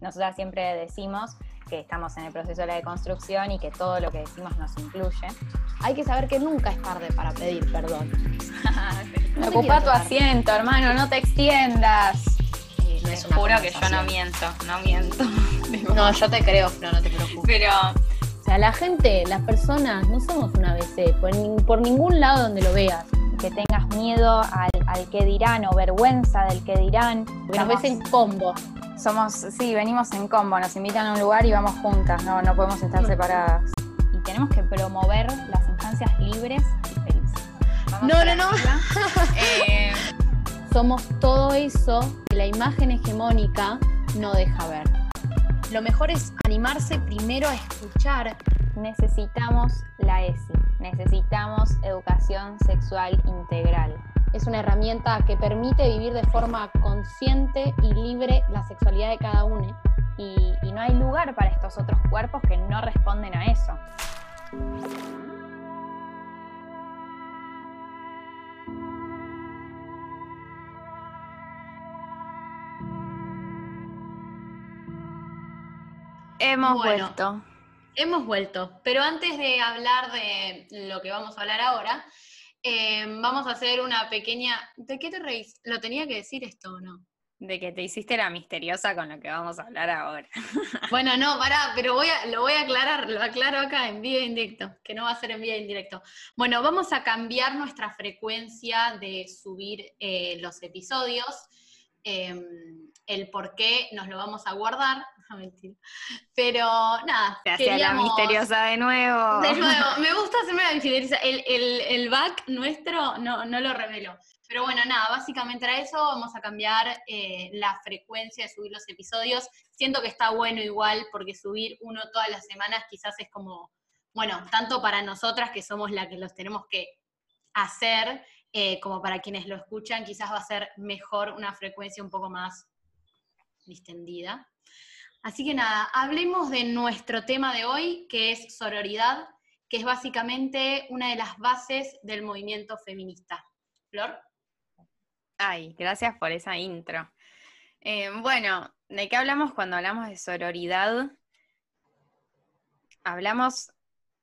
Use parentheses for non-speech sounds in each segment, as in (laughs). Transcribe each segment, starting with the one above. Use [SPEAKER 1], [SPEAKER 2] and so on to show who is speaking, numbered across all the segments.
[SPEAKER 1] Nosotras siempre decimos que estamos en el proceso de la deconstrucción y que todo lo que decimos nos incluye.
[SPEAKER 2] Hay que saber que nunca es tarde para pedir perdón. (laughs)
[SPEAKER 1] No Ocupa tu asiento, hermano, no te extiendas.
[SPEAKER 3] Me juro que yo no miento, no miento. (laughs)
[SPEAKER 2] No, yo te creo, pero no te preocupes.
[SPEAKER 3] Pero
[SPEAKER 2] O sea, la gente, las personas, no somos una ABC, por, por ningún lado donde lo veas.
[SPEAKER 1] Que tengas miedo al, al que dirán o vergüenza del que dirán.
[SPEAKER 2] Porque nos ves en combo.
[SPEAKER 1] Somos, sí, venimos en combo, nos invitan a un lugar y vamos juntas, no, no podemos estar separadas. Y tenemos que promover las infancias libres y felices.
[SPEAKER 3] vamos
[SPEAKER 2] No, no, no. (laughs)
[SPEAKER 3] Eh,
[SPEAKER 2] Somos todo eso que la imagen hegemónica no deja ver. Lo mejor es animarse primero a escuchar.
[SPEAKER 1] Necesitamos la ESI, necesitamos educación sexual integral.
[SPEAKER 2] Es una herramienta que permite vivir de forma consciente y libre la sexualidad de cada uno.
[SPEAKER 1] Y, y no hay lugar para estos otros cuerpos que no responden a eso.
[SPEAKER 3] hemos
[SPEAKER 2] Bueno.
[SPEAKER 3] vuelto.
[SPEAKER 2] Hemos vuelto, pero antes de hablar de lo que vamos a hablar ahora, eh, vamos a hacer una pequeña... ¿De qué te reís? ¿Lo tenía que decir esto o no?
[SPEAKER 3] De que te hiciste la misteriosa con lo que vamos a hablar ahora. (laughs)
[SPEAKER 2] Bueno, no, pará, pero voy a, lo voy a aclarar, lo aclaro acá en vivo e indirecto, que no va a ser en vivo e indirecto. Bueno, vamos a cambiar nuestra frecuencia de subir eh, los episodios. eh, el por qué nos lo vamos a guardar. (laughs) Mentira. Pero nada,
[SPEAKER 3] Te hacía la misteriosa de nuevo.
[SPEAKER 2] De nuevo, (laughs) me gusta hacerme la misteriosa. El, el, el back nuestro no, no lo reveló. Pero bueno, nada, básicamente era eso. Vamos a cambiar eh, la frecuencia de subir los episodios. Siento que está bueno igual, porque subir uno todas las semanas quizás es como, bueno, tanto para nosotras que somos la que los tenemos que hacer, eh, como para quienes lo escuchan, quizás va a ser mejor una frecuencia un poco más distendida. Así que nada, hablemos de nuestro tema de hoy, que es sororidad, que es básicamente una de las bases del movimiento feminista. Flor.
[SPEAKER 3] Ay, gracias por esa intro. Eh, bueno, ¿de qué hablamos cuando hablamos de sororidad? Hablamos,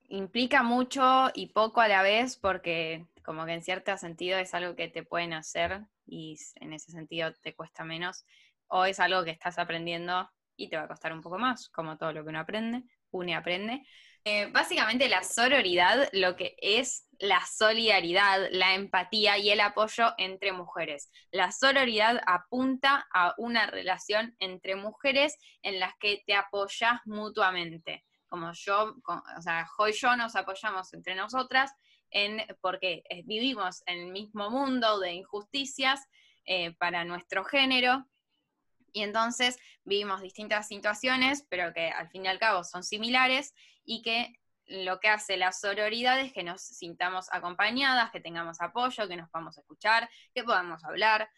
[SPEAKER 3] implica mucho y poco a la vez porque como que en cierto sentido es algo que te pueden hacer y en ese sentido te cuesta menos, o es algo que estás aprendiendo y te va a costar un poco más, como todo lo que uno aprende, uno aprende. Eh, básicamente la sororidad lo que es la solidaridad, la empatía y el apoyo entre mujeres. La sororidad apunta a una relación entre mujeres en las que te apoyas mutuamente. Como yo, o sea, Jo y yo nos apoyamos entre nosotras en, porque eh, vivimos en el mismo mundo de injusticias eh, para nuestro género. Y entonces vivimos distintas situaciones, pero que al fin y al cabo son similares y que lo que hace la sororidad es que nos sintamos acompañadas, que tengamos apoyo, que nos podamos escuchar, que podamos hablar,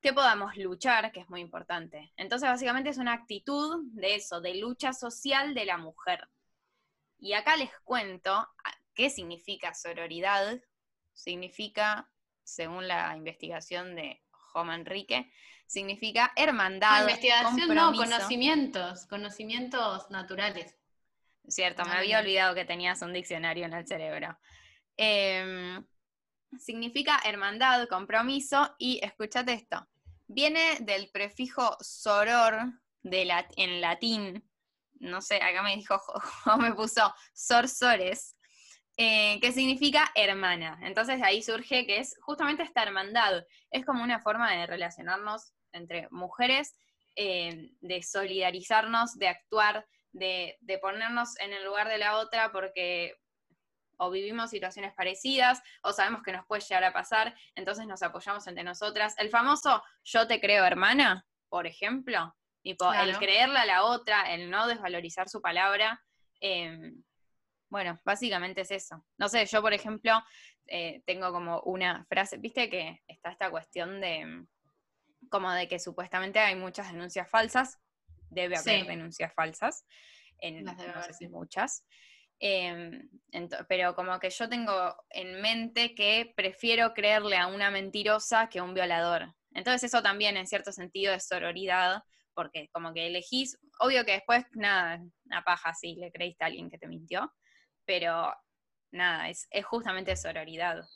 [SPEAKER 3] que podamos luchar, que es muy importante. Entonces, básicamente es una actitud de eso, de lucha social de la mujer. Y acá les cuento qué significa sororidad. Significa, según la investigación de Joma Enrique, significa hermandad.
[SPEAKER 2] investigación no, conocimientos, conocimientos naturales.
[SPEAKER 3] Cierto, me
[SPEAKER 2] Ah,
[SPEAKER 3] había olvidado que tenías un diccionario en el cerebro. Em, significa hermandad, compromiso, y escúchate esto. Viene del prefijo soror de en latín. No sé, acá me dijo, (laughs) o me puso sorsores, eh, que significa hermana. Entonces de ahí surge que es justamente esta hermandad. Es como una forma de relacionarnos entre mujeres, eh, de solidarizarnos, de actuar, de, de ponernos en el lugar de la otra porque o vivimos situaciones parecidas o sabemos que nos puede llegar a pasar, entonces nos apoyamos entre nosotras. El famoso yo te creo hermana, por ejemplo, tipo el
[SPEAKER 2] Claro.
[SPEAKER 3] creerle a la otra, el no desvalorizar su palabra. eh, bueno, básicamente es eso. No sé, yo por ejemplo eh, tengo como una frase, viste que está esta cuestión de mm, como de que supuestamente hay muchas denuncias falsas, debe haber
[SPEAKER 2] Sí.
[SPEAKER 3] denuncias falsas, en,
[SPEAKER 2] Las debe
[SPEAKER 3] no
[SPEAKER 2] haber,
[SPEAKER 3] sé si
[SPEAKER 2] sí.
[SPEAKER 3] muchas. Eh, ento- pero como que yo tengo en mente que prefiero creerle a una mentirosa que a un violador. Entonces eso también en cierto sentido es sororidad, porque como que elegís, obvio que después, nada, una paja si le creíste a alguien que te mintió, pero nada, es, justamente sororidad.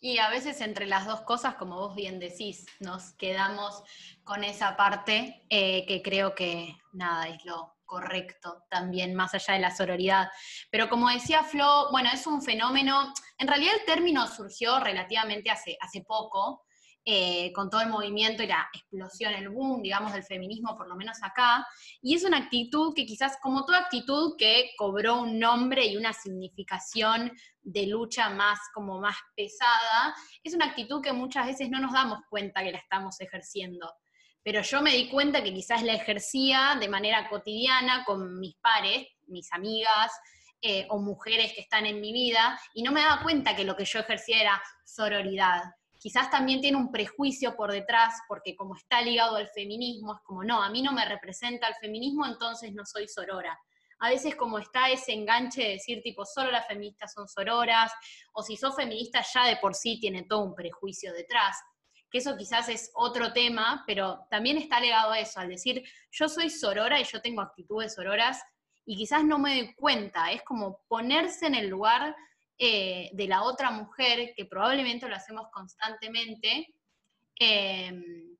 [SPEAKER 2] Y a veces entre las dos cosas, como vos bien decís, nos quedamos con esa parte eh, que creo que nada es lo correcto también, más allá de la sororidad. Pero como decía Flo, bueno, es un fenómeno, en realidad el término surgió relativamente hace, hace poco, eh, con todo el movimiento y la explosión, el boom, digamos, del feminismo, por lo menos acá. Y es una actitud que quizás, como toda actitud que cobró un nombre y una significación de lucha más, como más pesada, es una actitud que muchas veces no nos damos cuenta que la estamos ejerciendo. Pero yo me di cuenta que quizás la ejercía de manera cotidiana con mis pares, mis amigas, eh, o mujeres que están en mi vida, y no me daba cuenta que lo que yo ejercía era sororidad quizás también tiene un prejuicio por detrás, porque como está ligado al feminismo, es como, no, a mí no me representa el feminismo, entonces no soy sorora. A veces como está ese enganche de decir tipo, solo las feministas son sororas, o si sos feminista ya de por sí tiene todo un prejuicio detrás, que eso quizás es otro tema, pero también está ligado a eso, al decir, yo soy sorora y yo tengo actitudes sororas, y quizás no me doy cuenta, es como ponerse en el lugar eh, de la otra mujer, que probablemente lo hacemos constantemente. Em,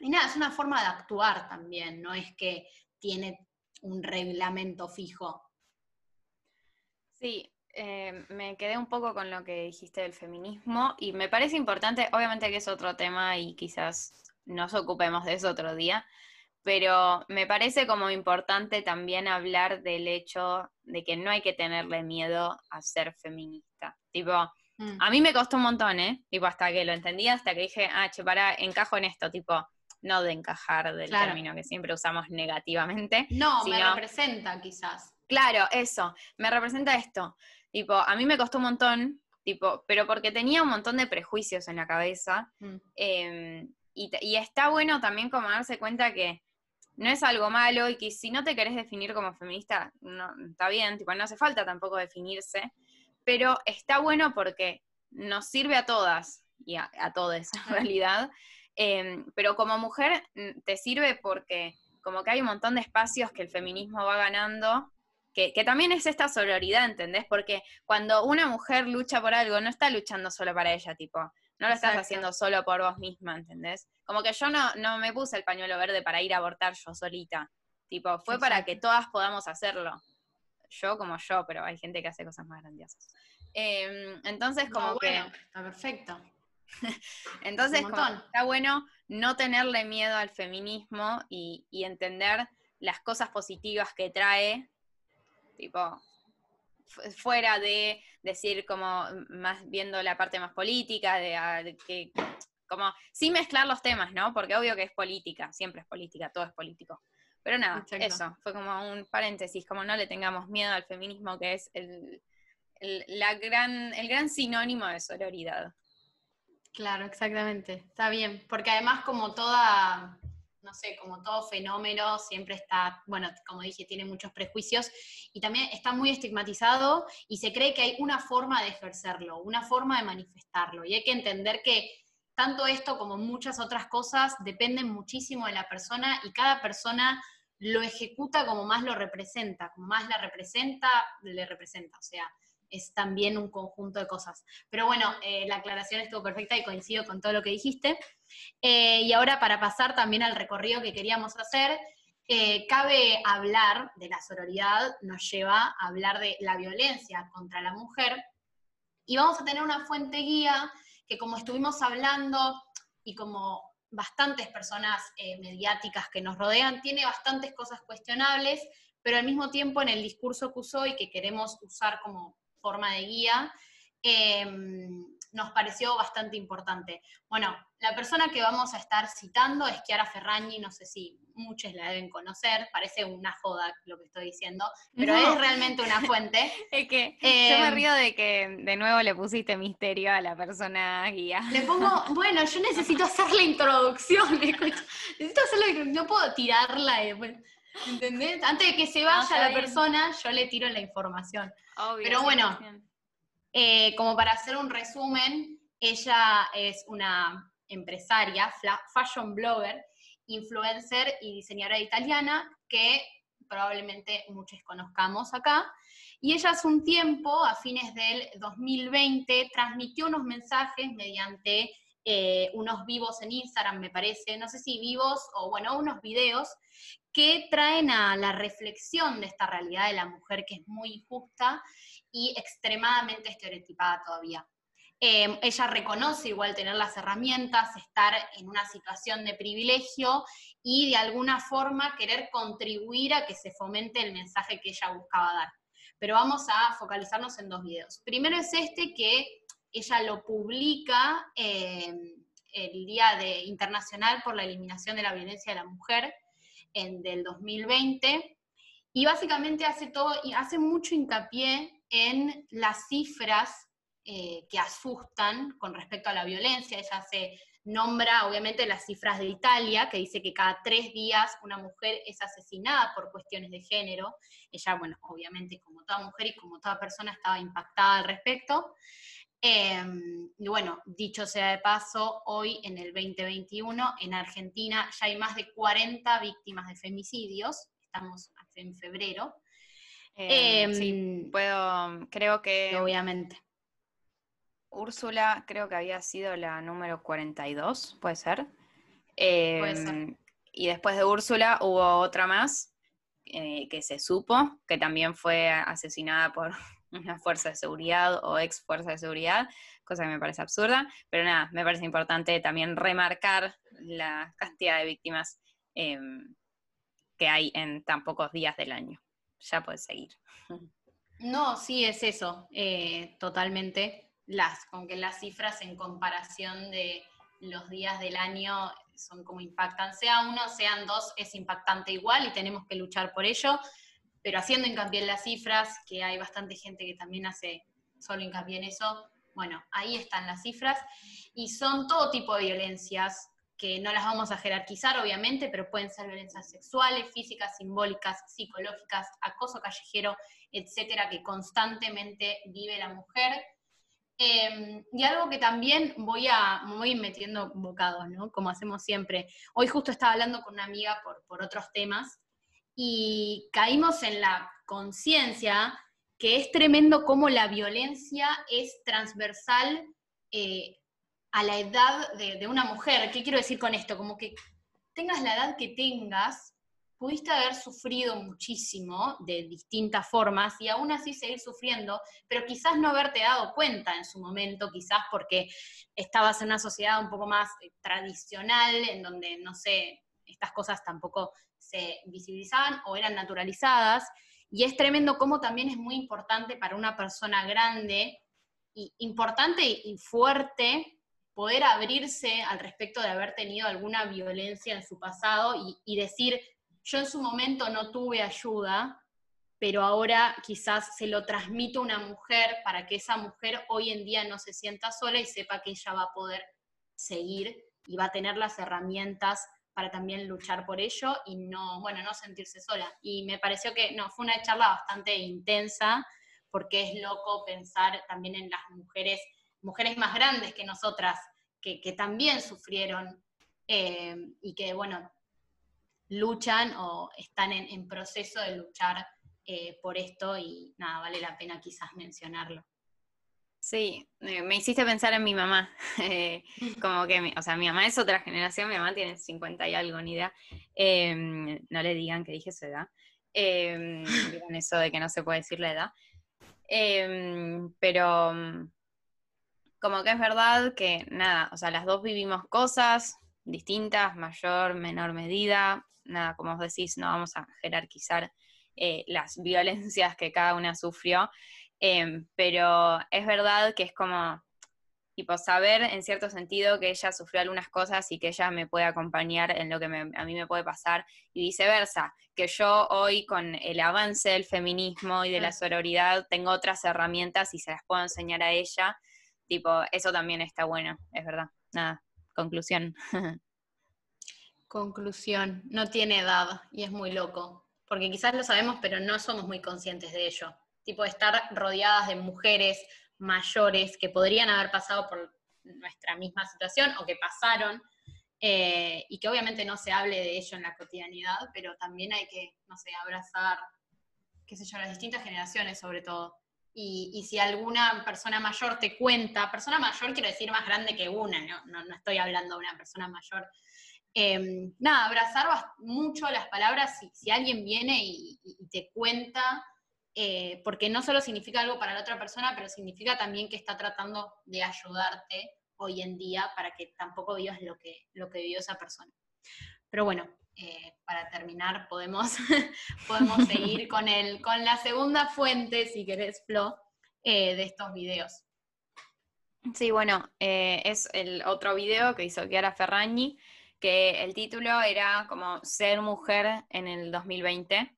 [SPEAKER 2] y nada, es una forma de actuar también, no es que tiene un reglamento fijo.
[SPEAKER 3] Sí, eh, me quedé un poco con lo que dijiste del feminismo y me parece importante, obviamente que es otro tema y quizás nos ocupemos de eso otro día, pero me parece como importante también hablar del hecho de que no hay que tenerle miedo a ser feminista. Tipo, mm. a mí me costó un montón, ¿eh? Tipo, hasta que lo entendí, hasta que dije, ah, che, para, encajo en esto, tipo, no de encajar del término que siempre usamos negativamente.
[SPEAKER 2] No, me representa quizás.
[SPEAKER 3] Claro, eso, me representa esto. Tipo, a mí me costó un montón, tipo, pero porque tenía un montón de prejuicios en la cabeza. Mm. Em, y, y está bueno también como darse cuenta que no es algo malo y que si no te querés definir como feminista, no, está bien, tipo, no hace falta tampoco definirse, pero está bueno porque nos sirve a todas y a, a todos en realidad, em, pero como mujer mm, te sirve porque como que hay un montón de espacios que el feminismo va ganando, que, que también es esta sororidad, ¿entendés? Porque cuando una mujer lucha por algo, no está luchando solo para ella, tipo, no lo estás haciendo solo por vos misma, ¿entendés? Como que yo no, no me puse el pañuelo verde para ir a abortar yo solita. Tipo, fue para que todas podamos hacerlo. Yo como yo, pero hay gente que hace cosas más grandiosas. Em, entonces, como que.
[SPEAKER 2] Está perfecto. (laughs)
[SPEAKER 3] entonces, está bueno no tenerle miedo al feminismo y, y entender las cosas positivas que trae. Tipo, fuera de decir como más viendo la parte más política, ah, de, que como sin mezclar los temas, ¿no? Porque obvio que es política, siempre es política, todo es político. Pero nada, eso, fue como un paréntesis, como no le tengamos miedo al feminismo, que es el, la gran, el gran sinónimo de sororidad.
[SPEAKER 2] Claro, exactamente, está bien, porque además como toda no sé, como todo fenómeno, siempre está, bueno, como dije, tiene muchos prejuicios y también está muy estigmatizado y se cree que hay una forma de ejercerlo, una forma de manifestarlo. Y hay que entender que tanto esto como muchas otras cosas dependen muchísimo de la persona y cada persona lo ejecuta como más lo representa, como más la representa, le representa. O sea, es también un conjunto de cosas. Pero bueno, eh, la aclaración estuvo perfecta y coincido con todo lo que dijiste. Eh, y ahora para pasar también al recorrido que queríamos hacer, eh, cabe hablar de la sororidad, nos lleva a hablar de la violencia contra la mujer. Y vamos a tener una fuente guía que como estuvimos hablando y como bastantes personas mediáticas que nos rodean, tiene bastantes cosas cuestionables, pero al mismo tiempo en el discurso que usó y que queremos usar como forma de guía, nos pareció bastante importante. Bueno, la persona que vamos a estar citando es Chiara Ferragni, no sé si muchos la deben conocer, parece una joda lo que estoy diciendo, pero es realmente una fuente. (laughs)
[SPEAKER 3] es que yo me em, río de que de nuevo le pusiste misterio a la persona guía.
[SPEAKER 2] Le pongo, (laughs) bueno, yo necesito hacer la introducción, (laughs) necesito hacer no puedo tirarla. ¿Entendés? Antes de que se vaya la persona, yo le tiro la información. Pero bueno, eh, como para hacer un resumen, ella es una empresaria, fashion blogger, influencer y diseñadora italiana que probablemente muchos conozcamos acá. Y ella hace un tiempo, a fines del 2020, transmitió unos mensajes mediante eh, unos vivos en Instagram, me parece, no sé si vivos o bueno, unos videos que traen a la reflexión de esta realidad de la mujer que es muy injusta y extremadamente estereotipada todavía. Em, ella reconoce igual tener las herramientas, estar en una situación de privilegio y de alguna forma querer contribuir a que se fomente el mensaje que ella buscaba dar. Pero vamos a focalizarnos en dos videos. Primero es este que ella lo publica em, el Día de, Internacional por la Eliminación de la Violencia de la Mujer, en, del 2020, y básicamente hace, todo, hace mucho hincapié en las cifras eh, que asustan con respecto a la violencia. Ella se nombra, obviamente, las cifras de Italia, que dice que cada tres días una mujer es asesinada por cuestiones de género. Ella, bueno, obviamente, como toda mujer y como toda persona, estaba impactada al respecto. Em, y bueno, dicho sea de paso, hoy en el 2021 en Argentina ya hay más de 40 víctimas de femicidios, estamos en febrero.
[SPEAKER 3] Eh, sí, em, puedo, creo que...
[SPEAKER 2] Obviamente.
[SPEAKER 3] Úrsula creo que había sido la número 42, ¿puede ser?
[SPEAKER 2] puede ser.
[SPEAKER 3] Em, y después de Úrsula hubo otra más eh, que se supo, que también fue asesinada por (laughs) una fuerza de seguridad o ex fuerza de seguridad, cosa que me parece absurda, pero nada, me parece importante también remarcar la cantidad de víctimas em, que hay en tan pocos días del año. Ya puedes seguir. (laughs)
[SPEAKER 2] No, sí, es eso, eh, totalmente. Las, con que las cifras en comparación de los días del año son como impactan, sea uno, sean dos, es impactante igual y tenemos que luchar por ello pero haciendo hincapié en las cifras, que hay bastante gente que también hace solo hincapié en eso, bueno, ahí están las cifras, y son todo tipo de violencias, que no las vamos a jerarquizar, obviamente, pero pueden ser violencias sexuales, físicas, simbólicas, psicológicas, acoso callejero, etcétera, que constantemente vive la mujer. Em, y algo que también voy a voy metiendo bocados, ¿no? Como hacemos siempre. Hoy justo estaba hablando con una amiga por, por otros temas y caímos en la conciencia que es tremendo cómo la violencia es transversal eh, a la edad de, una mujer. ¿Qué quiero decir con esto? Como que tengas la edad que tengas, pudiste haber sufrido muchísimo de distintas formas y aún así seguir sufriendo, pero quizás no haberte dado cuenta en su momento, quizás porque estabas en una sociedad un poco más eh, tradicional, en donde, no sé, estas cosas tampoco se visibilizaban o eran naturalizadas. Y es tremendo cómo también es muy importante para una persona grande, y importante y fuerte, poder abrirse al respecto de haber tenido alguna violencia en su pasado y, decir, yo en su momento no tuve ayuda, pero ahora quizás se lo transmito a una mujer para que esa mujer hoy en día no se sienta sola y sepa que ella va a poder seguir y va a tener las herramientas para también luchar por ello y no, bueno, no sentirse sola. Y me pareció que, no, fue una charla bastante intensa, porque es loco pensar también en las mujeres, mujeres más grandes que nosotras, que, también sufrieron eh, y que, bueno, luchan o están en, proceso de luchar eh, por esto y nada, vale la pena quizás mencionarlo.
[SPEAKER 3] Sí, eh, me hiciste pensar en mi mamá. (laughs) Como que, o sea, mi mamá es otra generación, mi mamá tiene 50 y algo, ni idea. Em, no le digan que dije su edad. Eh, digan eso de que no se puede decir la edad. Em, pero como que es verdad que nada, o sea, las dos vivimos cosas distintas, mayor, menor medida. Nada, como os decís, no vamos a jerarquizar las (laughs) violencias que cada una sufrió. Em, pero es verdad que es como, tipo, saber en cierto sentido que ella sufrió algunas cosas y que ella me puede acompañar en lo que a mí me puede pasar y viceversa, que yo hoy con el avance del feminismo y de la sororidad tengo otras herramientas y se las puedo enseñar a ella, tipo, eso también está bueno, es verdad. Nada, conclusión. (laughs)
[SPEAKER 2] Conclusión, no tiene edad y es muy loco, porque quizás lo sabemos, pero no somos muy conscientes de ello tipo estar rodeadas de mujeres mayores que podrían haber pasado por nuestra misma situación o que pasaron, eh, y que obviamente no se hable de ello en la cotidianidad, pero también hay que, no sé, abrazar, qué sé yo, las distintas generaciones sobre todo. Y, si alguna persona mayor te cuenta, persona mayor quiero decir más grande que una, no, no, estoy hablando de una persona mayor. Em, nada, abrazar mucho las palabras si, si alguien viene y, te cuenta, eh, porque no solo significa algo para la otra persona, pero significa también que está tratando de ayudarte hoy en día para que tampoco vivas lo que, lo que vivió esa persona. Pero bueno, eh, para terminar, podemos, (laughs) podemos seguir con, el, con la segunda fuente, si querés, Flo, eh, de estos videos.
[SPEAKER 3] Sí, bueno, eh, es el otro video que hizo Chiara Ferragni, que el título era como Ser mujer en el 2020.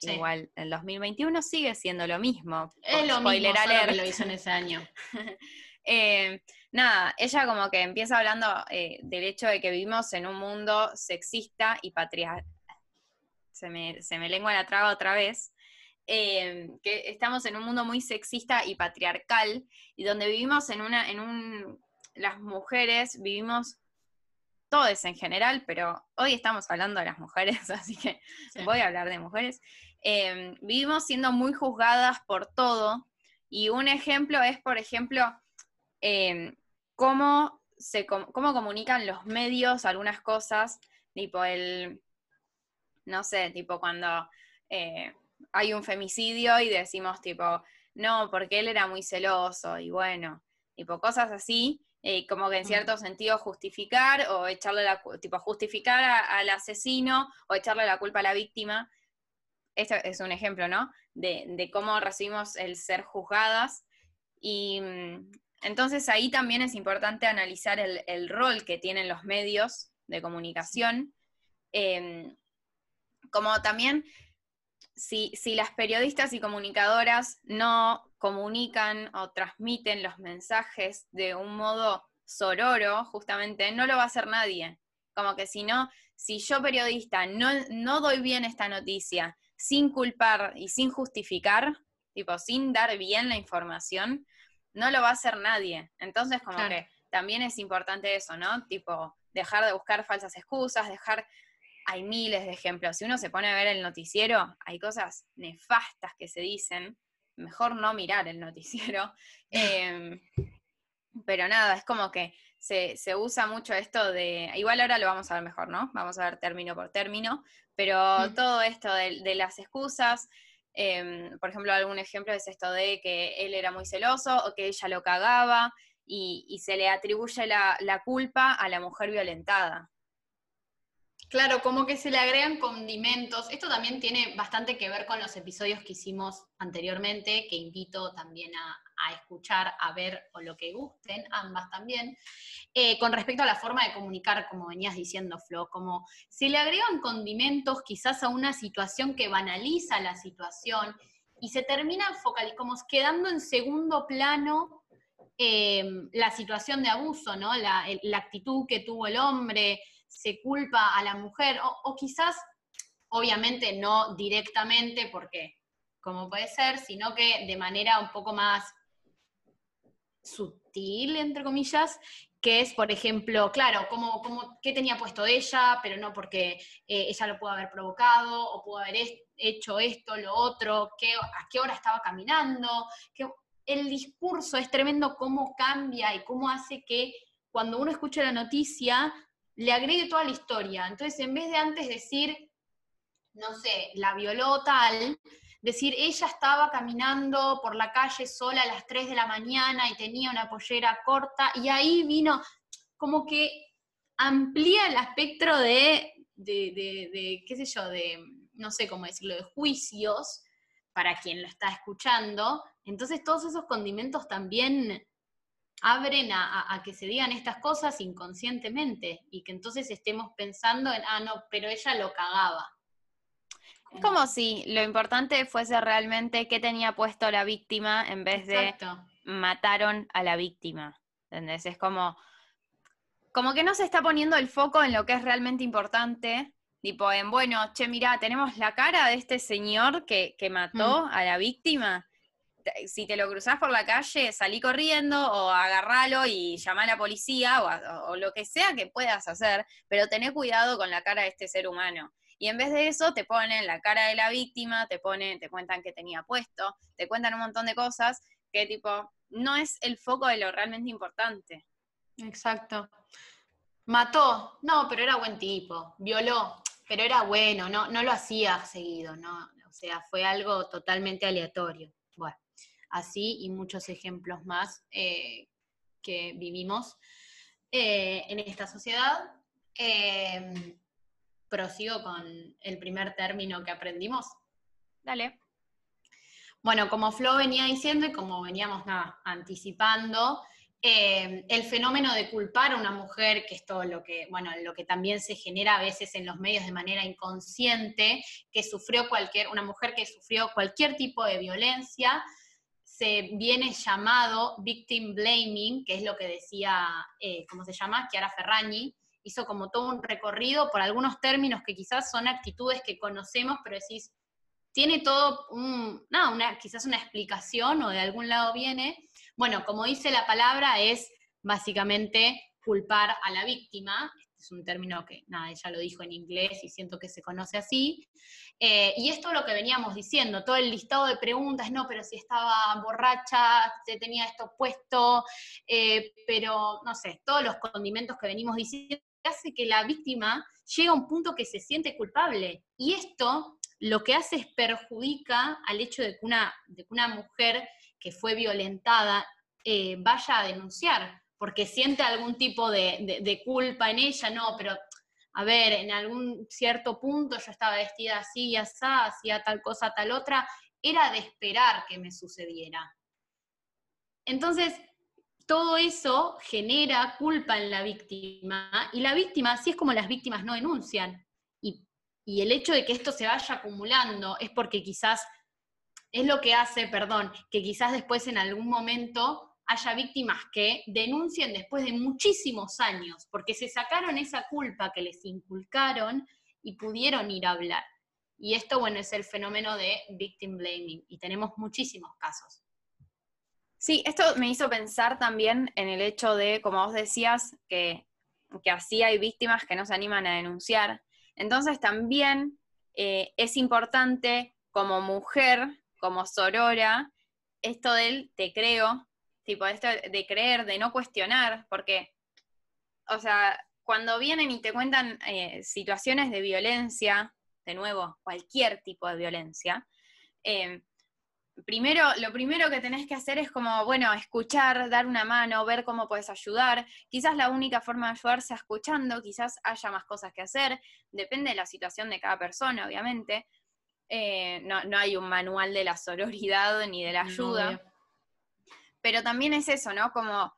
[SPEAKER 3] Igual, el 2021 sigue siendo lo mismo.
[SPEAKER 2] Es lo mismo, que lo hizo en ese año. (laughs)
[SPEAKER 3] nada, ella como que empieza hablando eh, del hecho de que vivimos en un mundo sexista y patriarcal. Se me, se me lengua la traba otra vez. Em, que estamos en un mundo muy sexista y patriarcal y donde vivimos en una, en un, las mujeres vivimos todos en general, pero hoy estamos hablando de las mujeres, (laughs) así que voy a hablar de mujeres. Em, vivimos siendo muy juzgadas por todo y un ejemplo es, por ejemplo, em, cómo, se, cómo comunican los medios algunas cosas, tipo el, no sé, tipo cuando eh, hay un femicidio y decimos tipo, no, porque él era muy celoso y bueno, tipo cosas así, eh, como que en cierto sentido justificar o echarle la tipo justificar al asesino o echarle la culpa a la víctima. Este es un ejemplo, ¿no? De, de cómo recibimos el ser juzgadas. Y mm, entonces ahí también es importante analizar el, rol que tienen los medios de comunicación, em, como también si, las periodistas y comunicadoras no comunican o transmiten los mensajes de un modo sororo, justamente, no lo va a hacer nadie. Como que si no, si yo periodista no, no doy bien esta noticia sin culpar y sin justificar, tipo, sin dar bien la información, no lo va a hacer nadie. Entonces, como que también es importante eso, ¿no? Tipo, dejar de buscar falsas excusas, dejar... Hay miles de ejemplos. Si uno se pone a ver el noticiero, hay cosas nefastas que se dicen. Mejor no mirar el noticiero. (laughs) Em, pero nada, es como que se, usa mucho esto de. Igual ahora lo vamos a ver mejor, ¿no? Vamos a ver término por término. Pero todo esto de, de, las excusas, Em, por ejemplo, algún ejemplo es esto de que él era muy celoso o que ella lo cagaba y, se le atribuye la, culpa a la mujer violentada.
[SPEAKER 2] Claro, como que se le agregan condimentos. Esto también tiene bastante que ver con los episodios que hicimos anteriormente, que invito también a, escuchar, a ver o lo que gusten, ambas también. Eh, con respecto a la forma de comunicar, como venías diciendo, Flo, como se le agregan condimentos quizás a una situación que banaliza la situación y se termina focalizando, quedando en segundo plano em, la situación de abuso, ¿no? La actitud que tuvo el hombre, se culpa a la mujer, o, quizás, obviamente no directamente, porque como puede ser, sino que de manera un poco más sutil, entre comillas, que es, por ejemplo, claro, como, qué tenía puesto ella, pero no porque eh, ella lo pudo haber provocado o pudo haber hecho esto, lo otro, qué, a qué hora estaba caminando. Que el discurso es tremendo cómo cambia y cómo hace que cuando uno escucha la noticia le agregue toda la historia. Entonces, en vez de antes decir, no sé, la violó tal, decir, ella estaba caminando por la calle sola a las 3 de la mañana y tenía una pollera corta, y ahí vino como que amplía el espectro de, de, de, qué sé yo, de, no sé cómo decirlo, de juicios para quien lo está escuchando. Entonces todos esos condimentos también abren a, que se digan estas cosas inconscientemente y que entonces estemos pensando en, ah, no, pero ella lo cagaba.
[SPEAKER 3] Es como si lo importante fuese realmente qué tenía puesto la víctima en vez de mataron a la víctima. ¿Entendés? Es como, como que no se está poniendo el foco en lo que es realmente importante. Tipo, en, bueno, che, mira, tenemos la cara de este señor que, mató mm. a la víctima si te lo cruzás por la calle, salí corriendo o agarralo y llama a la policía o, o, lo que sea que puedas hacer, pero tené cuidado con la cara de este ser humano. Y en vez de eso te ponen la cara de la víctima, te ponen, te cuentan que tenía puesto, te cuentan un montón de cosas que tipo no es el foco de lo realmente importante.
[SPEAKER 2] Exacto. Mató, no, pero era buen tipo. Violó, pero era bueno, no, no lo hacía seguido, ¿no? O sea, fue algo totalmente aleatorio. Así y muchos ejemplos más eh, que vivimos eh, en esta sociedad. Em, prosigo con el primer término que aprendimos.
[SPEAKER 3] Dale.
[SPEAKER 2] Bueno, como Flo venía diciendo y como veníamos anticipando, eh, el fenómeno de culpar a una mujer, que es todo lo que, bueno, lo que también se genera a veces en los medios de manera inconsciente, que sufrió cualquier, una mujer que sufrió cualquier tipo de violencia, se viene llamado victim blaming, que es lo que decía, eh, ¿cómo se llama? Chiara Ferragni, hizo como todo un recorrido por algunos términos que quizás son actitudes que conocemos, pero decís, tiene todo un, quizás una explicación o de algún lado viene. Bueno, como dice la palabra, es básicamente culpar a la víctima. Es un término que, nada, ella lo dijo en inglés y siento que se conoce así. Eh, y esto es lo que veníamos diciendo, todo el listado de preguntas, no, pero si estaba borracha, se tenía esto puesto, eh, pero no sé, todos los condimentos que venimos diciendo hace que la víctima llegue a un punto que se siente culpable. Y esto lo que hace es perjudica al hecho de que una mujer que fue violentada eh, vaya a denunciar, porque siente algún tipo de, culpa en ella, no, pero a ver, en algún cierto punto yo estaba vestida así y así, hacía tal cosa, tal otra, era de esperar que me sucediera. Entonces, todo eso genera culpa en la víctima y la víctima, así es como las víctimas no denuncian. Y, y, el hecho de que esto se vaya acumulando es porque quizás es lo que hace, perdón, que quizás después en algún momento haya víctimas que denuncien después de muchísimos años, porque se sacaron esa culpa que les inculcaron y pudieron ir a hablar. Y esto, bueno, es el fenómeno de victim blaming, y tenemos muchísimos casos.
[SPEAKER 3] Sí, esto me hizo pensar también en el hecho de, como vos decías, que, así hay víctimas que no se animan a denunciar. Entonces también eh, es importante como mujer, como sorora, esto del te creo, tipo esto de creer, de no cuestionar, porque, o sea, cuando vienen y te cuentan eh, situaciones de violencia, de nuevo, cualquier tipo de violencia, eh, primero, lo primero que tenés que hacer es como, bueno, escuchar, dar una mano, ver cómo puedes ayudar. Quizás la única forma de ayudar sea escuchando, quizás haya más cosas que hacer, depende de la situación de cada persona, obviamente. Eh, no, hay un manual de la sororidad ni de la ayuda. Pero también es eso, ¿no? Como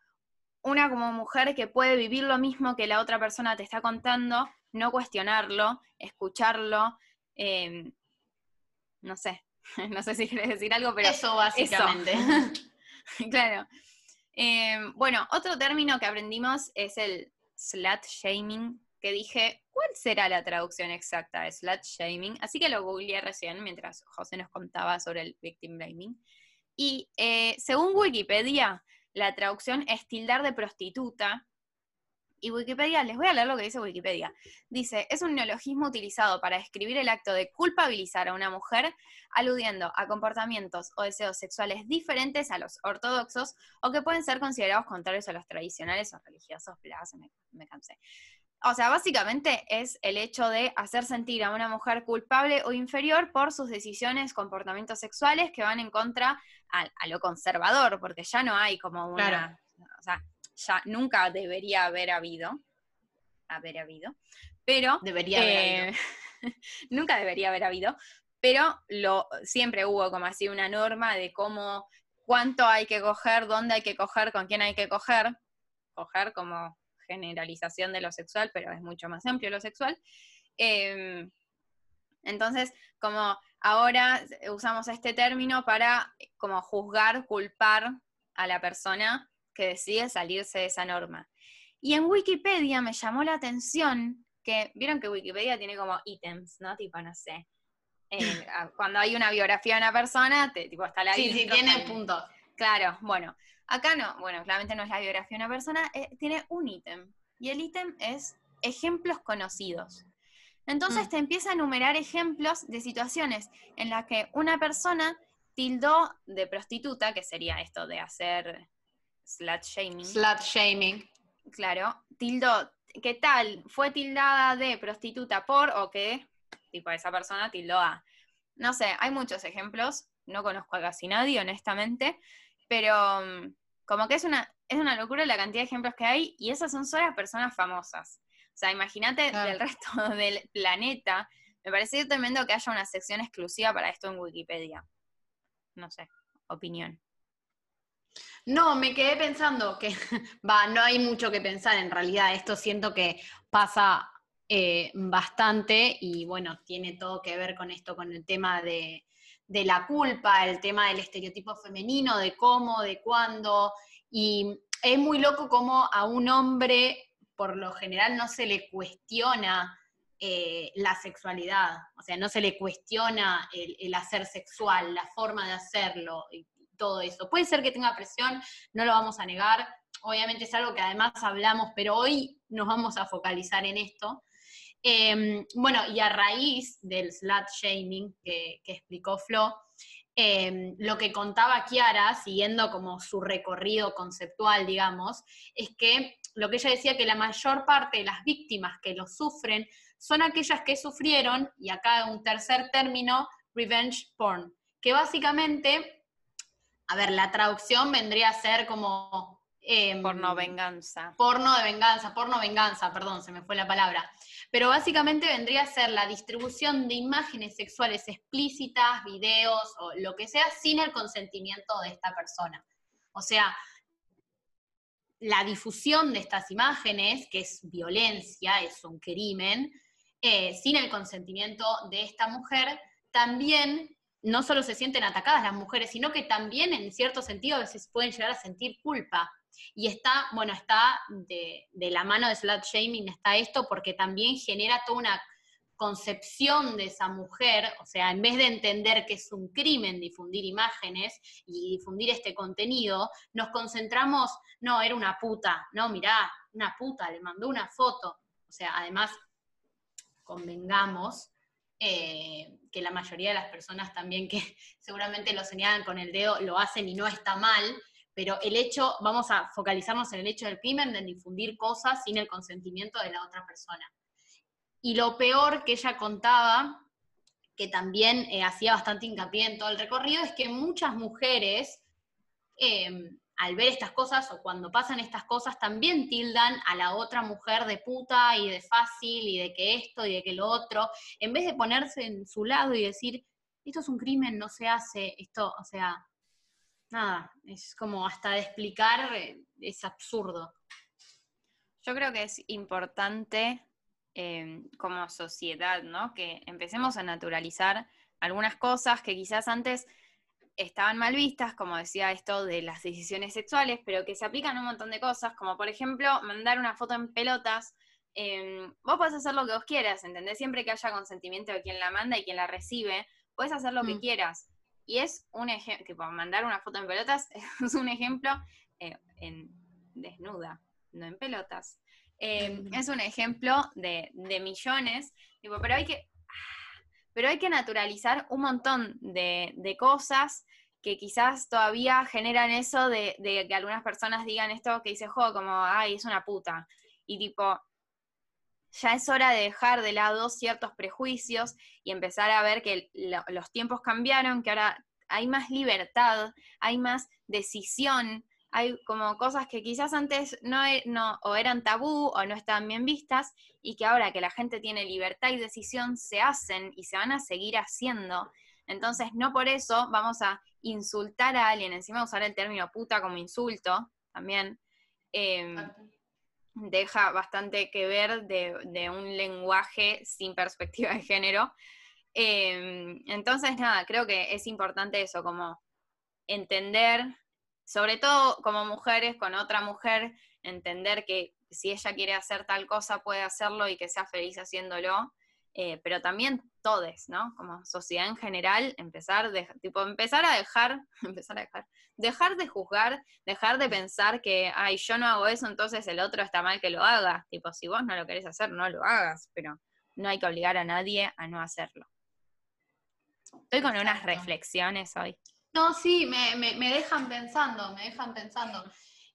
[SPEAKER 3] una como mujer que puede vivir lo mismo que la otra persona te está contando, no cuestionarlo, escucharlo, eh, no sé, (laughs) no sé si quieres decir algo, pero...
[SPEAKER 2] Eso básicamente. (laughs)
[SPEAKER 3] claro. Em, bueno, otro término que aprendimos es el slut shaming, que dije, ¿cuál será la traducción exacta de slut shaming? Así que lo googleé recién mientras José nos contaba sobre el victim blaming. Y eh, según Wikipedia, la traducción es tildar de prostituta, y Wikipedia, les voy a leer lo que dice Wikipedia. Dice, es un neologismo utilizado para describir el acto de culpabilizar a una mujer, aludiendo a comportamientos o deseos sexuales diferentes a los ortodoxos o que pueden ser considerados contrarios a los tradicionales o religiosos. Me, me cansé. O sea, básicamente es el hecho de hacer sentir a una mujer culpable o inferior por sus decisiones, comportamientos sexuales que van en contra a, lo conservador, porque ya no hay como una... O sea, ya nunca debería haber habido, haber habido, pero...
[SPEAKER 2] Debería haber habido. Eh, (laughs)
[SPEAKER 3] nunca debería haber habido, pero lo, siempre hubo como así una norma de cómo, cuánto hay que coger, dónde hay que coger, con quién hay que coger, coger como generalización de lo sexual, pero es mucho más amplio lo sexual. Em, entonces, como ahora usamos este término para como juzgar, culpar a la persona que decide salirse de esa norma. Y en Wikipedia me llamó la atención que, vieron que Wikipedia tiene como ítems, ¿no? Tipo, no sé, eh, cuando hay una biografía de una persona, te, tipo, está la
[SPEAKER 2] Sí, sí, tiene puntos.
[SPEAKER 3] Claro, bueno, acá no, bueno, claramente no es la biografía de una persona, eh, tiene un ítem. Y el ítem es ejemplos conocidos. Entonces
[SPEAKER 2] Mm.
[SPEAKER 3] te empieza a enumerar ejemplos de situaciones en las que una persona tildó de prostituta, que sería esto de hacer slut shaming,
[SPEAKER 2] Slut shaming.
[SPEAKER 3] claro, tildó, ¿qué tal? Fue tildada de prostituta por o que, tipo, esa persona tildó a. No sé, hay muchos ejemplos, no conozco a casi nadie, honestamente, pero mm, como que es una, es una locura la cantidad de ejemplos que hay y esas son solo las personas famosas. O sea, imagínate
[SPEAKER 2] Claro.
[SPEAKER 3] del (laughs) resto del planeta. Me parece tremendo que haya una sección exclusiva para esto en Wikipedia. No sé, opinión.
[SPEAKER 2] No, me quedé pensando que, (laughs) va, no hay mucho que pensar en realidad. Esto siento que pasa eh, bastante y bueno, tiene todo que ver con esto, con el tema de, de la culpa, el tema del estereotipo femenino, de cómo, de cuándo. Y es muy loco cómo a un hombre, por lo general, no se le cuestiona eh, la sexualidad, o sea, no se le cuestiona el, hacer sexual, la forma de hacerlo y todo eso. Puede ser que tenga presión, no lo vamos a negar, obviamente es algo que además hablamos, pero hoy nos vamos a focalizar en esto. Eh, bueno, y a raíz del slut shaming que explicó Flo, eh, lo que contaba Kiara, siguiendo como su recorrido conceptual, digamos, es que lo que ella decía que la mayor parte de las víctimas que lo sufren son aquellas que sufrieron, y acá un tercer término, revenge porn, que básicamente, a ver, la traducción vendría a ser como... em,
[SPEAKER 3] Porno venganza.
[SPEAKER 2] porno de venganza, porno venganza, perdón, se me fue la palabra. Pero básicamente vendría a ser la distribución de imágenes sexuales explícitas, videos o lo que sea, sin el consentimiento de esta persona. O sea, la difusión de estas imágenes, que es violencia, es un crimen, eh, sin el consentimiento de esta mujer, también no solo se sienten atacadas las mujeres, sino que también en cierto sentido a veces pueden llegar a sentir culpa. Y está, bueno, está de, de la mano de slut shaming, está esto porque también genera toda una concepción de esa mujer, o sea, en vez de entender que es un crimen difundir imágenes y difundir este contenido, nos concentramos, no, era una puta, no, mirá, una puta, le mandó una foto. O sea, además, convengamos eh, que la mayoría de las personas también que (laughs) seguramente lo señalan con el dedo lo hacen y no está mal, pero el hecho, vamos a focalizarnos en el hecho del crimen de difundir cosas sin el consentimiento de la otra persona. Y lo peor que ella contaba, que también eh, hacía bastante hincapié en todo el recorrido, es que muchas mujeres, eh, al ver estas cosas o cuando pasan estas cosas, también tildan a la otra mujer de puta y de fácil y de que esto y de que lo otro, en vez de ponerse en su lado y decir, esto es un crimen, no se hace, esto, o sea, nada, es como hasta de explicar, eh, es absurdo.
[SPEAKER 3] Yo creo que es importante eh, como sociedad, ¿no? Que empecemos a naturalizar algunas cosas que quizás antes estaban mal vistas, como decía esto de las decisiones sexuales, pero que se aplican a un montón de cosas, como por ejemplo mandar una foto en pelotas. eh, vos podés hacer lo que vos quieras, ¿entendés? Siempre que haya consentimiento de quien la manda y quien la recibe, puedes hacer lo que
[SPEAKER 2] Mm.
[SPEAKER 3] quieras. Y es un ejemplo, tipo, mandar una foto en pelotas (laughs) es un ejemplo eh, en desnuda, no en pelotas. Eh,
[SPEAKER 2] Mm.
[SPEAKER 3] es un ejemplo de, de millones, tipo, pero hay que, pero hay que naturalizar un montón de, de cosas que quizás todavía generan eso de, de que algunas personas digan esto que dice juego como, ay, es una puta. Y tipo, ya es hora de dejar de lado ciertos prejuicios y empezar a ver que lo- los tiempos cambiaron, que ahora hay más libertad, hay más decisión, hay como cosas que quizás antes no, e- no o eran tabú o no estaban bien vistas y que ahora que la gente tiene libertad y decisión se hacen y se van a seguir haciendo. Entonces, no por eso vamos a insultar a alguien, encima usar el término puta como insulto también. em, deja bastante que ver de, un lenguaje sin perspectiva de género. Eh, entonces, nada, creo que es importante eso, como entender, sobre todo como mujeres con otra mujer, entender que si ella quiere hacer tal cosa puede hacerlo y que sea feliz haciéndolo. Eh, pero también todos, ¿no? Como sociedad en general, empezar, de, tipo, empezar a dejar, (laughs) empezar a dejar, dejar de juzgar, dejar de pensar que, ay, yo no hago eso, entonces el otro está mal que lo haga. Tipo, si vos no lo querés hacer, no lo hagas, pero no hay que obligar a nadie a no hacerlo. Estoy con unas reflexiones hoy.
[SPEAKER 2] No, sí, me, me, dejan pensando, me dejan pensando.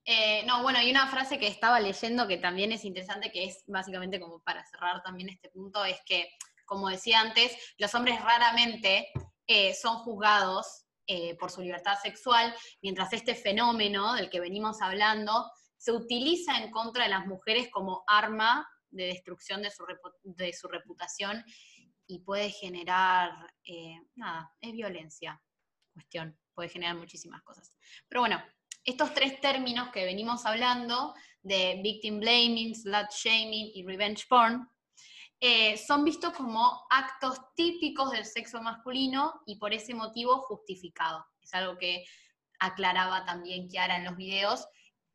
[SPEAKER 2] Eh, no, bueno, hay una frase que estaba leyendo que también es interesante, que es básicamente como para cerrar también este punto, es que, como decía antes, los hombres raramente eh, son juzgados eh, por su libertad sexual, mientras este fenómeno del que venimos hablando se utiliza en contra de las mujeres como arma de destrucción de su, de su reputación y puede generar, nada, es violencia, cuestión, puede generar muchísimas cosas. Pero bueno, estos tres términos que venimos hablando de victim blaming, slut shaming y revenge porn, eh, son vistos como actos típicos del sexo masculino y por ese motivo justificados. Es algo que aclaraba también Kiara en los videos,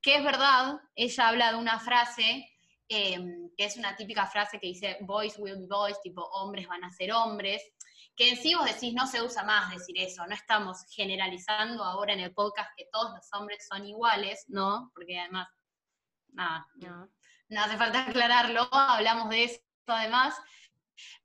[SPEAKER 2] que es verdad, ella habla de una frase em, que es una típica frase que dice boys will be boys, tipo hombres van a ser hombres, que en sí vos decís no se usa más decir eso, no estamos generalizando ahora en el podcast que todos los hombres son iguales, ¿no? Porque además, nada, no, no hace falta aclararlo, hablamos de eso además,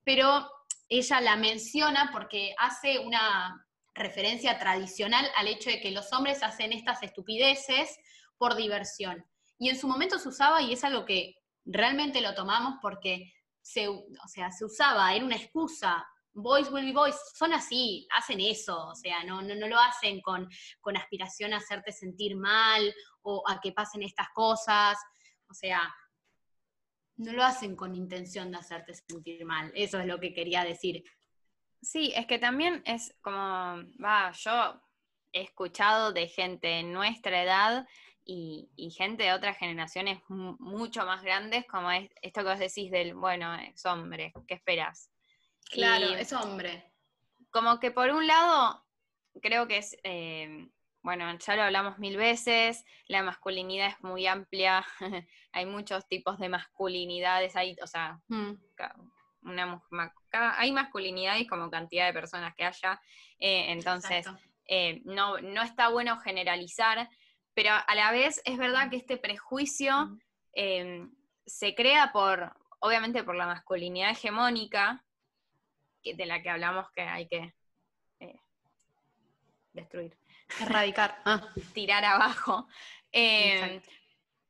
[SPEAKER 2] pero ella la menciona porque hace una referencia tradicional al hecho de que los hombres hacen estas estupideces por diversión. Y en su momento se usaba, y es algo que realmente lo tomamos porque se, o sea, se usaba, era una excusa boys will be boys, son así, hacen eso, o sea, no, no, no lo hacen con, con, aspiración a hacerte sentir mal o a que pasen estas cosas, o sea, no lo hacen con intención de hacerte sentir mal, eso es lo que quería decir.
[SPEAKER 3] Sí, es que también es como, va, yo he escuchado de gente en nuestra edad y, y, gente de otras generaciones mucho más grandes, como es esto que vos decís del, bueno, es hombre, ¿qué esperas?
[SPEAKER 2] Claro, es hombre.
[SPEAKER 3] Como que por un lado, creo que es, eh, bueno, ya lo hablamos mil veces, la masculinidad es muy amplia, (laughs) hay muchos tipos de masculinidades, hay, o sea, mm. una, hay masculinidades como cantidad de personas que haya, eh, entonces eh, no, no está bueno generalizar, pero a la vez es verdad que este prejuicio mm. se crea por, obviamente por la masculinidad hegemónica, de la que hablamos que hay que eh, destruir.
[SPEAKER 2] Erradicar. (laughs)
[SPEAKER 3] Ah. Tirar abajo. Em,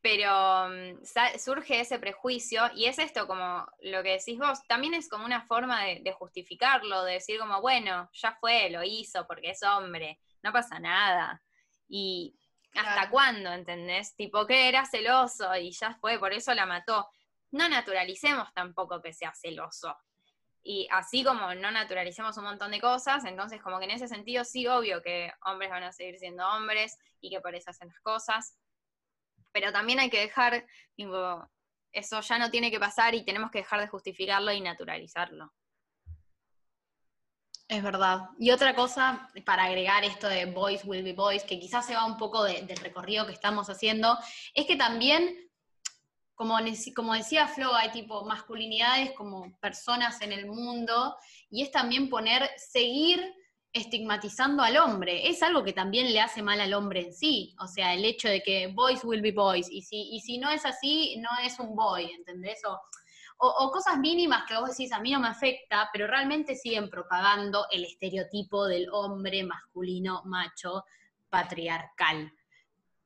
[SPEAKER 3] pero mm, surge ese prejuicio y es esto como lo que decís vos, también es como una forma de, justificarlo, de decir como, bueno, ya fue, lo hizo porque es hombre, no pasa nada. Y hasta cuándo, ¿entendés? Tipo que era celoso y ya fue, por eso la mató. No naturalicemos tampoco que sea celoso. Y así como no naturalicemos un montón de cosas, entonces como que en ese sentido sí, obvio que hombres van a seguir siendo hombres y que por eso hacen las cosas. Pero también hay que dejar, eso ya no tiene que pasar y tenemos que dejar de justificarlo y naturalizarlo.
[SPEAKER 2] Es verdad. Y otra cosa, para agregar esto de boys will be boys, que quizás se va un poco del recorrido que estamos haciendo, es que también como, decía Flo, hay tipo masculinidades como personas en el mundo y es también poner, seguir estigmatizando al hombre. Es algo que también le hace mal al hombre en sí. O sea, el hecho de que boys will be boys y si, y si no es así, no es un boy, ¿entendés? O, o, cosas mínimas que vos decís, a mí no me afecta, pero realmente siguen propagando el estereotipo del hombre masculino, macho, patriarcal.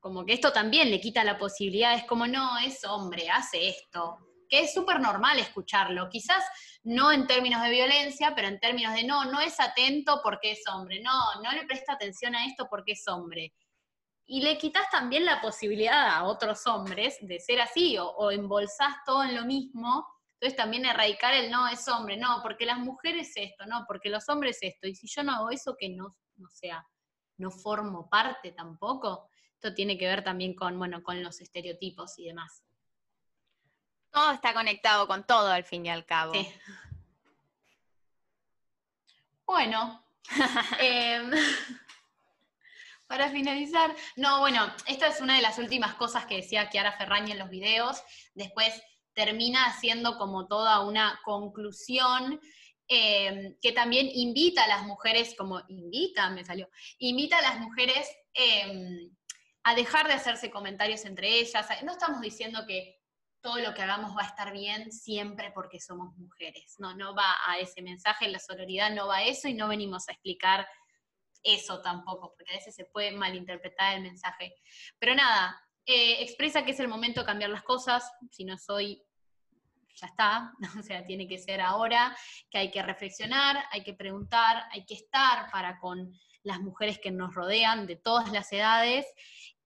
[SPEAKER 2] Como que esto también le quita la posibilidad, es como, no, es hombre, hace esto. Que es súper normal escucharlo. Quizás no en términos de violencia, pero en términos de no, no es atento porque es hombre. No, no le presta atención a esto porque es hombre. Y le quitas también la posibilidad a otros hombres de ser así, o, o todo en lo mismo. Entonces también erradicar el no es hombre, no, porque las mujeres esto, no, porque los hombres esto. Y si yo no hago eso, que no, no sea, no formo parte tampoco tiene que ver también con, bueno, con los estereotipos y demás.
[SPEAKER 3] Todo está conectado con todo al fin y al cabo.
[SPEAKER 2] Bueno, (laughs) em, (laughs) para finalizar, no, bueno, esta es una de las últimas cosas que decía Kiara Ferrañi en los videos. Después termina siendo como toda una conclusión eh, que también invita a las mujeres, como invita, me salió, invita a las mujeres eh, a dejar de hacerse comentarios entre ellas. No estamos diciendo que todo lo que hagamos va a estar bien siempre porque somos mujeres. No, no va a ese mensaje, la sororidad no va a eso y no venimos a explicar eso tampoco, porque a veces se puede malinterpretar el mensaje. Pero nada, eh, expresa que es el momento de cambiar las cosas, si no soy, ya está, (laughs) o sea, tiene que ser ahora, que hay que reflexionar, hay que preguntar, hay que estar para con las mujeres que nos rodean de todas las edades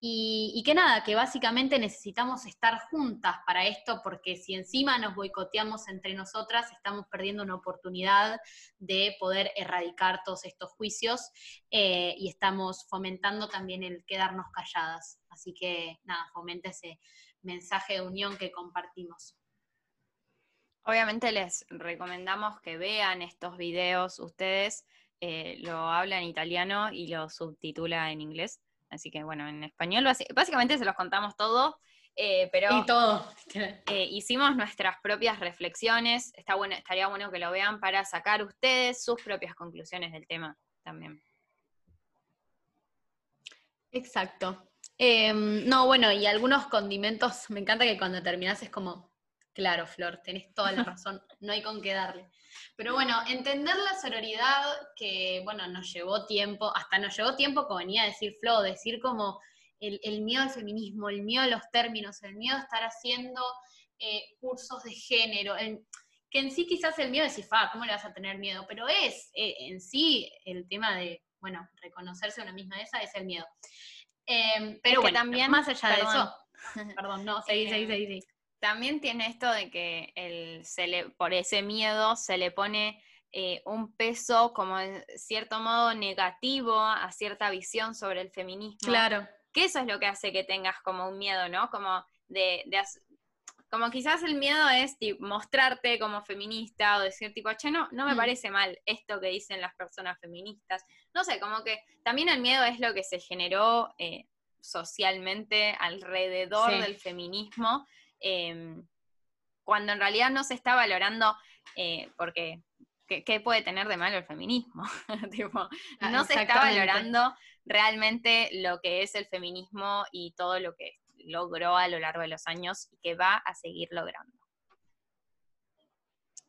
[SPEAKER 2] y, que nada, que básicamente necesitamos estar juntas para esto, porque si encima nos boicoteamos entre nosotras, estamos perdiendo una oportunidad de poder erradicar todos estos juicios eh, y estamos fomentando también el quedarnos calladas. Así que nada, fomenta ese mensaje de unión que compartimos.
[SPEAKER 3] Obviamente les recomendamos que vean estos videos. Ustedes eh, lo hablan en italiano y lo subtitula en inglés Así que bueno, en español básicamente se los contamos todo, eh, pero
[SPEAKER 2] y todo.
[SPEAKER 3] Eh, hicimos nuestras propias reflexiones. Está bueno, estaría bueno que lo vean para sacar ustedes sus propias conclusiones del tema también.
[SPEAKER 2] Exacto. Em, no, bueno, y algunos condimentos, me encanta que cuando terminas es como, claro, Flor, tenés toda la razón, no hay con qué darle. Pero bueno, entender la sororidad que, bueno, nos llevó tiempo, hasta nos llevó tiempo, como venía a decir Flo, decir como el, miedo al feminismo, el miedo a los términos, el miedo a estar haciendo eh, cursos de género, que en sí quizás el miedo es decir, fa, ¿cómo le vas a tener miedo? Pero es eh, en sí el tema de, bueno, reconocerse a una misma esa es el miedo. Em, pero bueno, también, más allá de eso, (laughs) perdón, no, seguí, seguí, seguí, seguí
[SPEAKER 3] también tiene esto de que el, se le, por ese miedo se le pone eh, un peso como en cierto modo negativo a cierta visión sobre el feminismo.
[SPEAKER 2] Claro.
[SPEAKER 3] Que eso es lo que hace que tengas como un miedo, ¿no? Como de, como quizás el miedo es mostrarte como feminista o decir tipo, che, no, no me mm. parece mal esto que dicen las personas feministas. No sé, como que también el miedo es lo que se generó eh, socialmente alrededor del feminismo Em, cuando en realidad no se está valorando, eh, porque ¿qué, puede tener de malo el feminismo? (laughs) Ah, no se está valorando realmente lo que es el feminismo y todo lo que logró a lo largo de los años y que va a seguir logrando.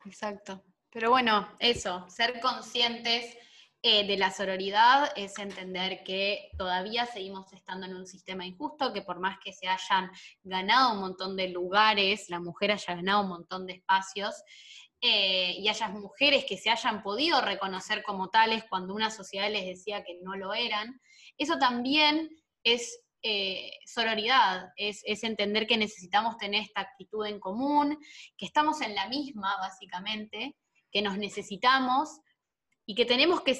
[SPEAKER 2] Exacto. Pero bueno, eso, ser conscientes eh, de la sororidad es entender que todavía seguimos estando en un sistema injusto, que por más que se hayan ganado un montón de lugares, la mujer haya ganado un montón de espacios, eh, y haya mujeres que se hayan podido reconocer como tales cuando una sociedad les decía que no lo eran, eso también es eh, sororidad, es, entender que necesitamos tener esta actitud en común, que estamos en la misma, básicamente, que nos necesitamos, y que tenemos que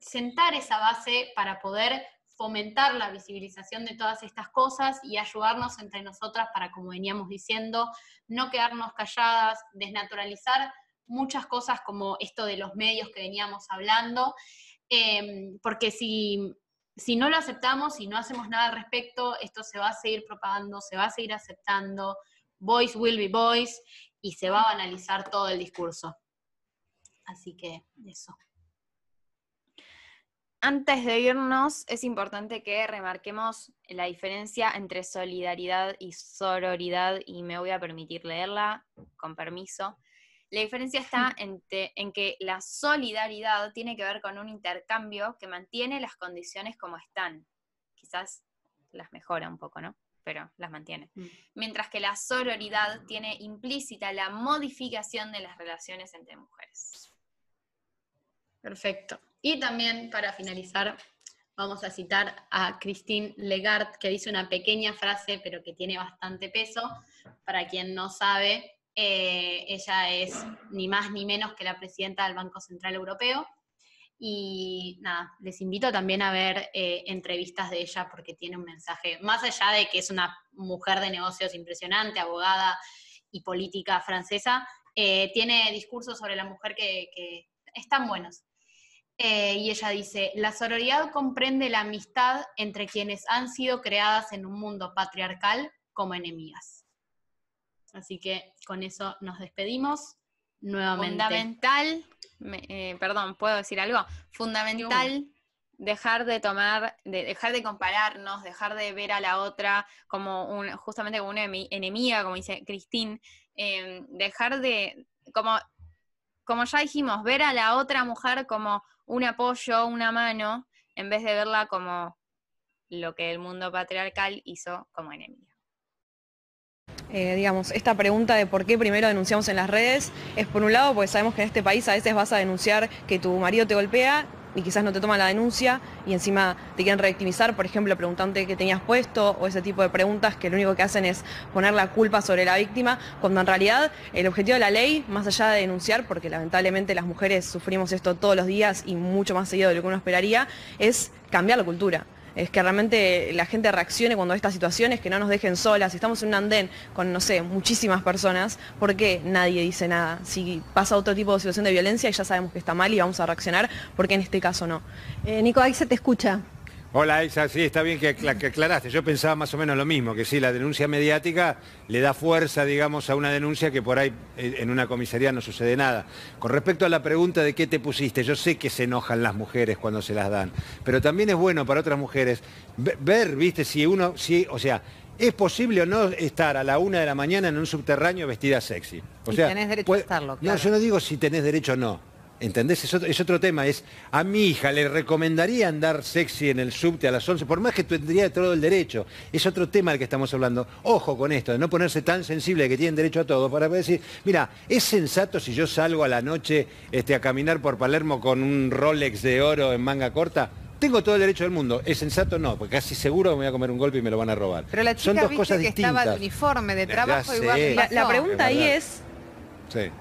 [SPEAKER 2] sentar esa base para poder fomentar la visibilización de todas estas cosas y ayudarnos entre nosotras para, como veníamos diciendo, no quedarnos calladas, desnaturalizar muchas cosas como esto de los medios que veníamos hablando, em, porque si, si no lo aceptamos y no hacemos nada al respecto, esto se va a seguir propagando, se va a seguir aceptando, voice will be voice, y se va a banalizar todo el discurso. Así que eso.
[SPEAKER 3] Antes de irnos, es importante que remarquemos la diferencia entre solidaridad y sororidad, y me voy a permitir leerla, con permiso. La diferencia está en, en, que la solidaridad tiene que ver con un intercambio que mantiene las condiciones como están. Quizás las mejora un poco, ¿no? Pero las mantiene. Mm. Mientras que la sororidad tiene implícita la modificación de las relaciones entre mujeres.
[SPEAKER 2] Perfecto. Y también para finalizar, vamos a citar a Christine Legard, que dice una pequeña frase, pero que tiene bastante peso. Para quien no sabe, eh, ella es ni más ni menos que la presidenta del Banco Central Europeo. Y nada, les invito también a ver eh, entrevistas de ella porque tiene un mensaje, más allá de que es una mujer de negocios impresionante, abogada y política francesa, eh, tiene discursos sobre la mujer que, que están buenos. Eh, y ella dice, la sororidad comprende la amistad entre quienes han sido creadas en un mundo patriarcal como enemigas. Así que con eso nos despedimos nuevamente.
[SPEAKER 3] Fundamental, eh, perdón, ¿puedo decir algo? Fundamental dejar de tomar, de dejar de compararnos, dejar de ver a la otra como un, justamente como una enemiga, como dice Cristín, em, dejar de, como, como ya dijimos, ver a la otra mujer como un apoyo, una mano, en vez de verla como lo que el mundo patriarcal hizo como enemiga.
[SPEAKER 4] Eh, digamos, esta pregunta de por qué primero denunciamos en las redes es por un lado porque sabemos que en este país a veces vas a denunciar que tu marido te golpea y quizás no te toman la denuncia y encima te quieren reactivizar, por ejemplo, preguntándote qué tenías puesto o ese tipo de preguntas que lo único que hacen es poner la culpa sobre la víctima, cuando en realidad el objetivo de la ley, más allá de denunciar, porque lamentablemente las mujeres sufrimos esto todos los días y mucho más seguido de lo que uno esperaría, es cambiar la cultura es que realmente la gente reaccione cuando estas situaciones, que no nos dejen solas. Si estamos en un andén con, no sé, muchísimas personas, ¿por qué nadie dice nada? Si pasa otro tipo de situación de violencia y ya sabemos que está mal y vamos a reaccionar, ¿por qué en este caso no?
[SPEAKER 5] Eh, Nico, ahí se te escucha.
[SPEAKER 6] Hola Isa, sí, está bien que, aclaraste. Yo pensaba más o menos lo mismo, que sí, la denuncia mediática le da fuerza, digamos, a una denuncia que por ahí eh, en una comisaría no sucede nada. Con respecto a la pregunta de qué te pusiste, yo sé que se enojan las mujeres cuando se las dan, pero también es bueno para otras mujeres ver, viste, si uno, si, o sea, ¿Es posible o no estar a la una de la mañana en un subterráneo vestida sexy?
[SPEAKER 5] O sea, tenés derecho a estarlo,
[SPEAKER 6] No, yo no digo si tenés derecho o no. ¿Entendés? Es otro, tema. Es a mi hija le recomendaría andar sexy en el subte a las 11, por más que tendría todo el derecho. Es otro tema del que estamos hablando. Ojo con esto, de no ponerse tan sensible que tienen derecho a todo, para decir, mira, es sensato si yo salgo a la noche este, a caminar por Palermo con un Rolex de oro en manga corta. Tengo todo el derecho del mundo. ¿Es sensato? No, porque casi seguro me voy a comer un golpe y me lo van a robar.
[SPEAKER 5] Pero la chica Son dos cosas que estaba de uniforme de trabajo igual.
[SPEAKER 4] la pregunta ahí es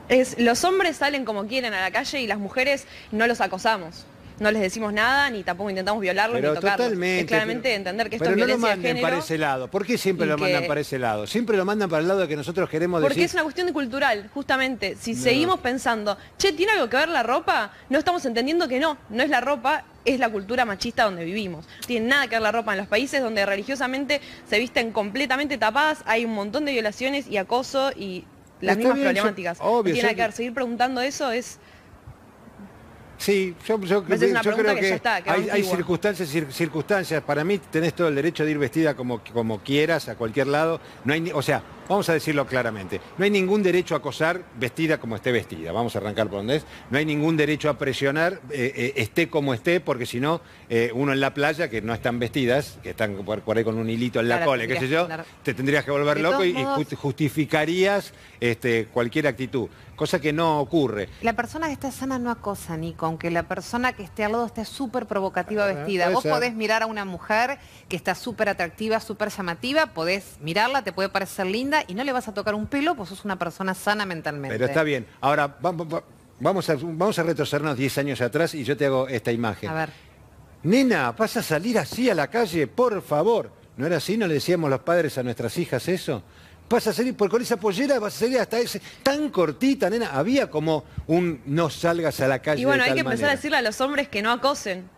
[SPEAKER 4] es, los hombres salen como quieren a la calle y las mujeres no los acosamos. No les decimos nada, ni tampoco intentamos violarlos, ni tocarlos. Totalmente, es claramente entender que esto es violencia no lo manden
[SPEAKER 6] para ese lado. ¿Por qué siempre lo mandan para ese lado? Siempre lo mandan para el lado de que nosotros queremos
[SPEAKER 4] Porque es una cuestión de cultural, justamente. Si seguimos pensando, che, ¿tiene algo que ver la ropa? No estamos entendiendo que no, no es la ropa, es la cultura machista donde vivimos. Tiene nada que ver la ropa en los países donde religiosamente se visten completamente tapadas, hay un montón de violaciones y acoso y las mismas problemáticas. obvio, tiene que seguir preguntando eso es
[SPEAKER 6] Sí, yo, creo que, hay, circunstancias, circunstancias. Para mí tenés todo el derecho de ir vestida como, como quieras, a cualquier lado. No hay, o sea, vamos a decirlo claramente, no hay ningún derecho a acosar vestida como esté vestida. Vamos a arrancar por donde es. No hay ningún derecho a presionar, eh, eh, esté como esté, porque si no, eh, uno en la playa, que no están vestidas, que están por, ahí con un hilito en la cola, qué sé yo, te tendrías que volver loco y, justificarías este, cualquier actitud cosa que no ocurre.
[SPEAKER 5] La persona que está sana no acosa, Nico, aunque la persona que esté al lado esté súper provocativa vestida. Vos podés mirar a una mujer que está súper atractiva, súper llamativa, podés mirarla, te puede parecer linda y no le vas a tocar un pelo, pues sos una persona sana mentalmente.
[SPEAKER 6] Pero está bien. Ahora, vamos a, vamos a retrocedernos 10 años atrás y yo te hago esta imagen.
[SPEAKER 5] A ver.
[SPEAKER 6] Nena, ¿vas a salir así a la calle? Por favor. ¿No era así? ¿No le decíamos los padres a nuestras hijas eso? Vas a salir, por con esa pollera vas a salir hasta ese, tan cortita, nena, había como un no salgas a la calle.
[SPEAKER 4] Y bueno, hay que empezar a decirle a los hombres que no acosen.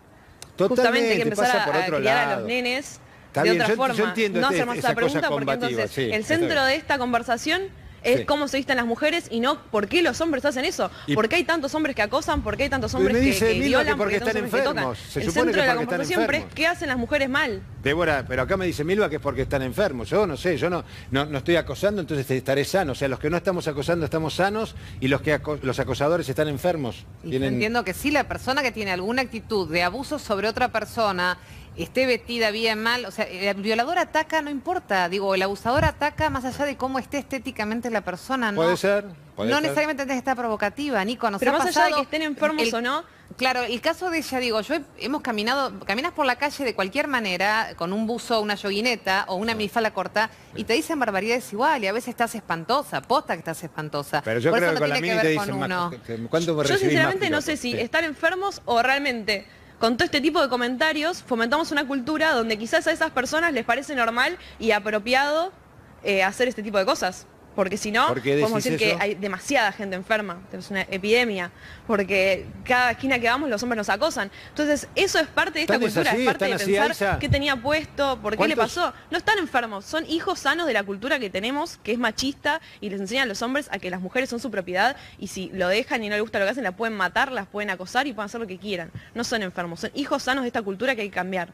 [SPEAKER 4] Justamente hay que empezar a, criar a los nenes de otra forma. no
[SPEAKER 6] este,
[SPEAKER 4] hacer más esa pregunta porque entonces el centro de esta conversación es cómo se visten las mujeres y no por qué los hombres hacen eso. ¿Por qué hay tantos hombres que acosan? ¿Por qué hay tantos hombres que, violan? porque están enfermos. el centro de la conversación siempre es qué hacen las mujeres mal.
[SPEAKER 6] Débora, pero acá me dice Milva que es porque están enfermos. Yo no sé, yo no, no, estoy acosando, entonces estaré sano. O sea, los que no estamos acosando estamos sanos y los que los acosadores están enfermos.
[SPEAKER 5] Entiendo que sí, la persona que tiene alguna actitud de abuso sobre otra persona esté vestida bien, mal, o sea, el violador ataca, no importa, digo, el abusador ataca más allá de cómo esté estéticamente la persona, ¿no?
[SPEAKER 6] Puede ser.
[SPEAKER 5] no necesariamente tiene que estar provocativa, Nico, nos
[SPEAKER 4] Pero más allá de que estén enfermos o no,
[SPEAKER 5] Claro, el caso de ella, digo, yo hemos caminado, caminas por la calle de cualquier manera, con un buzo, una yoguineta o una minifala corta, y te dicen barbaridades igual, y a veces estás espantosa, posta que estás espantosa.
[SPEAKER 6] Pero yo creo que con la mini te dicen,
[SPEAKER 4] Yo sinceramente no sé si están enfermos o realmente con todo este tipo de comentarios fomentamos una cultura donde quizás a esas personas les parece normal y apropiado eh, hacer este tipo de cosas. Porque si no, podemos decir que hay demasiada gente enferma, es una epidemia, porque cada esquina que vamos los hombres nos acosan. Entonces, eso es parte de esta cultura, es parte de pensar qué tenía puesto, por qué le pasó. No están enfermos, son hijos sanos de la cultura que tenemos, que es machista, y les enseñan a los hombres a que las mujeres son su propiedad, y si lo dejan y no les gusta lo que hacen, la pueden matar, las pueden acosar y pueden hacer lo que quieran. No son enfermos, son hijos sanos de esta cultura que hay que cambiar.